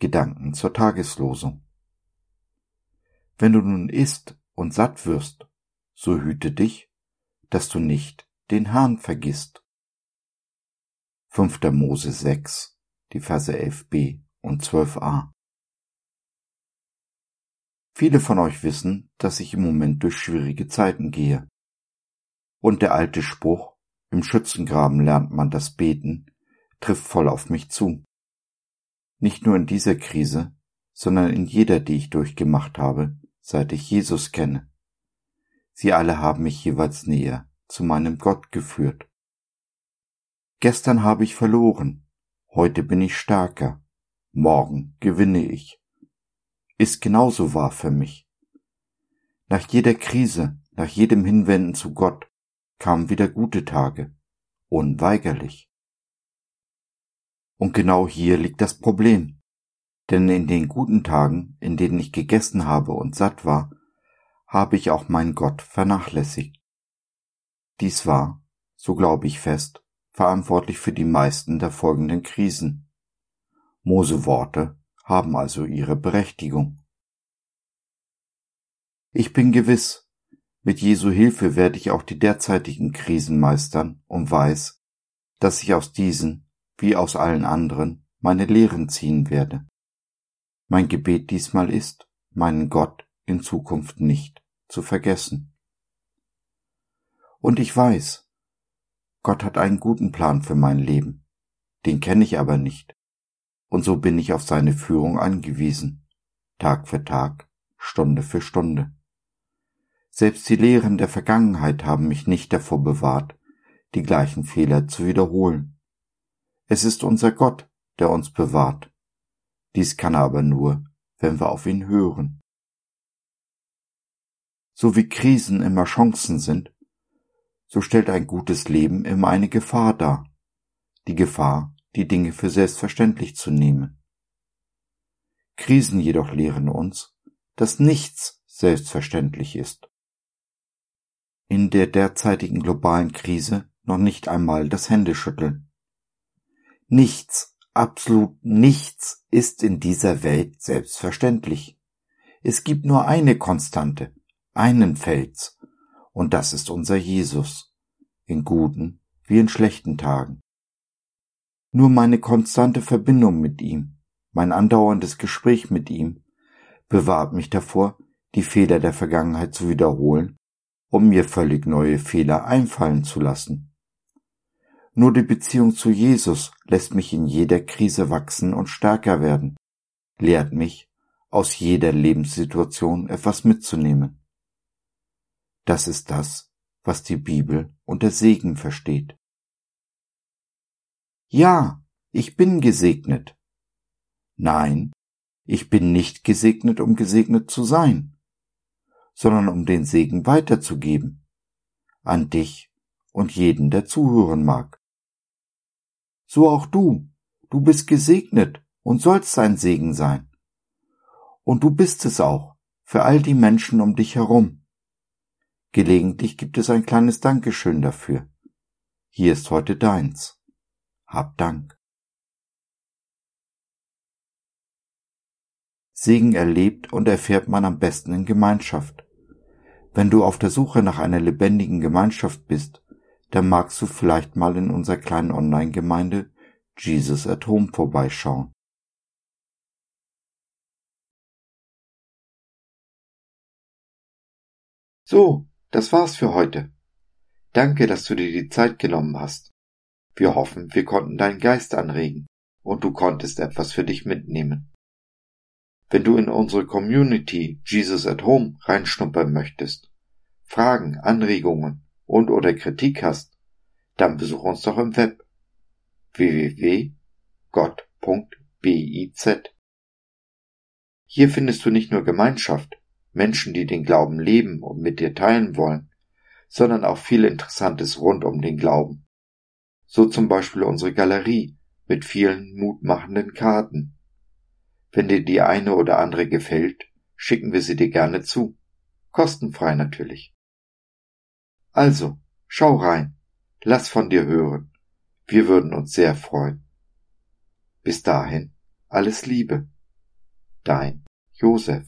Gedanken zur Tageslosung. Wenn du nun isst und satt wirst, so hüte dich, dass du nicht den Herrn vergisst. 5. Mose 6, die Verse 11b und 12a. Viele von euch wissen, dass ich im Moment durch schwierige Zeiten gehe. Und der alte Spruch, im Schützengraben lernt man das Beten, trifft voll auf mich zu. Nicht nur in dieser Krise, sondern in jeder, die ich durchgemacht habe, seit ich Jesus kenne. Sie alle haben mich jeweils näher zu meinem Gott geführt. Gestern habe ich verloren, heute bin ich stärker, morgen gewinne ich. Ist genauso wahr für mich. Nach jeder Krise, nach jedem Hinwenden zu Gott kamen wieder gute Tage, unweigerlich. Und genau hier liegt das Problem. Denn in den guten Tagen, in denen ich gegessen habe und satt war, habe ich auch meinen Gott vernachlässigt. Dies war, so glaube ich fest, verantwortlich für die meisten der folgenden Krisen. Mose Worte haben also ihre Berechtigung. Ich bin gewiss, mit Jesu Hilfe werde ich auch die derzeitigen Krisen meistern und weiß, dass ich aus diesen wie aus allen anderen, meine Lehren ziehen werde. Mein Gebet diesmal ist, meinen Gott in Zukunft nicht zu vergessen. Und ich weiß, Gott hat einen guten Plan für mein Leben, den kenne ich aber nicht, und so bin ich auf seine Führung angewiesen, Tag für Tag, Stunde für Stunde. Selbst die Lehren der Vergangenheit haben mich nicht davor bewahrt, die gleichen Fehler zu wiederholen. Es ist unser Gott, der uns bewahrt. Dies kann er aber nur, wenn wir auf ihn hören. So wie Krisen immer Chancen sind, so stellt ein gutes Leben immer eine Gefahr dar. Die Gefahr, die Dinge für selbstverständlich zu nehmen. Krisen jedoch lehren uns, dass nichts selbstverständlich ist. In der derzeitigen globalen Krise noch nicht einmal das Händeschütteln. Nichts, absolut nichts ist in dieser Welt selbstverständlich. Es gibt nur eine Konstante, einen Fels, und das ist unser Jesus, in guten wie in schlechten Tagen. Nur meine konstante Verbindung mit ihm, mein andauerndes Gespräch mit ihm, bewahrt mich davor, die Fehler der Vergangenheit zu wiederholen, um mir völlig neue Fehler einfallen zu lassen. Nur die Beziehung zu Jesus lässt mich in jeder Krise wachsen und stärker werden, lehrt mich, aus jeder Lebenssituation etwas mitzunehmen. Das ist das, was die Bibel unter Segen versteht. Ja, ich bin gesegnet. Nein, ich bin nicht gesegnet, um gesegnet zu sein, sondern um den Segen weiterzugeben an dich und jeden, der zuhören mag so auch du. Du bist gesegnet und sollst sein Segen sein. Und du bist es auch für all die Menschen um dich herum. Gelegentlich gibt es ein kleines Dankeschön dafür. Hier ist heute deins. Hab Dank. Segen erlebt und erfährt man am besten in Gemeinschaft. Wenn du auf der Suche nach einer lebendigen Gemeinschaft bist, dann magst du vielleicht mal in unserer kleinen Online-Gemeinde Jesus at Home vorbeischauen. So, das war's für heute. Danke, dass du dir die Zeit genommen hast. Wir hoffen, wir konnten deinen Geist anregen und du konntest etwas für dich mitnehmen. Wenn du in unsere Community Jesus at Home reinschnuppern möchtest, Fragen, Anregungen und oder Kritik hast, dann besuch uns doch im Web www.gott.biz. Hier findest du nicht nur Gemeinschaft, Menschen, die den Glauben leben und mit dir teilen wollen, sondern auch viel Interessantes rund um den Glauben. So zum Beispiel unsere Galerie mit vielen mutmachenden Karten. Wenn dir die eine oder andere gefällt, schicken wir sie dir gerne zu. Kostenfrei natürlich. Also, Schau rein, lass von dir hören. Wir würden uns sehr freuen. Bis dahin, alles Liebe, Dein Josef.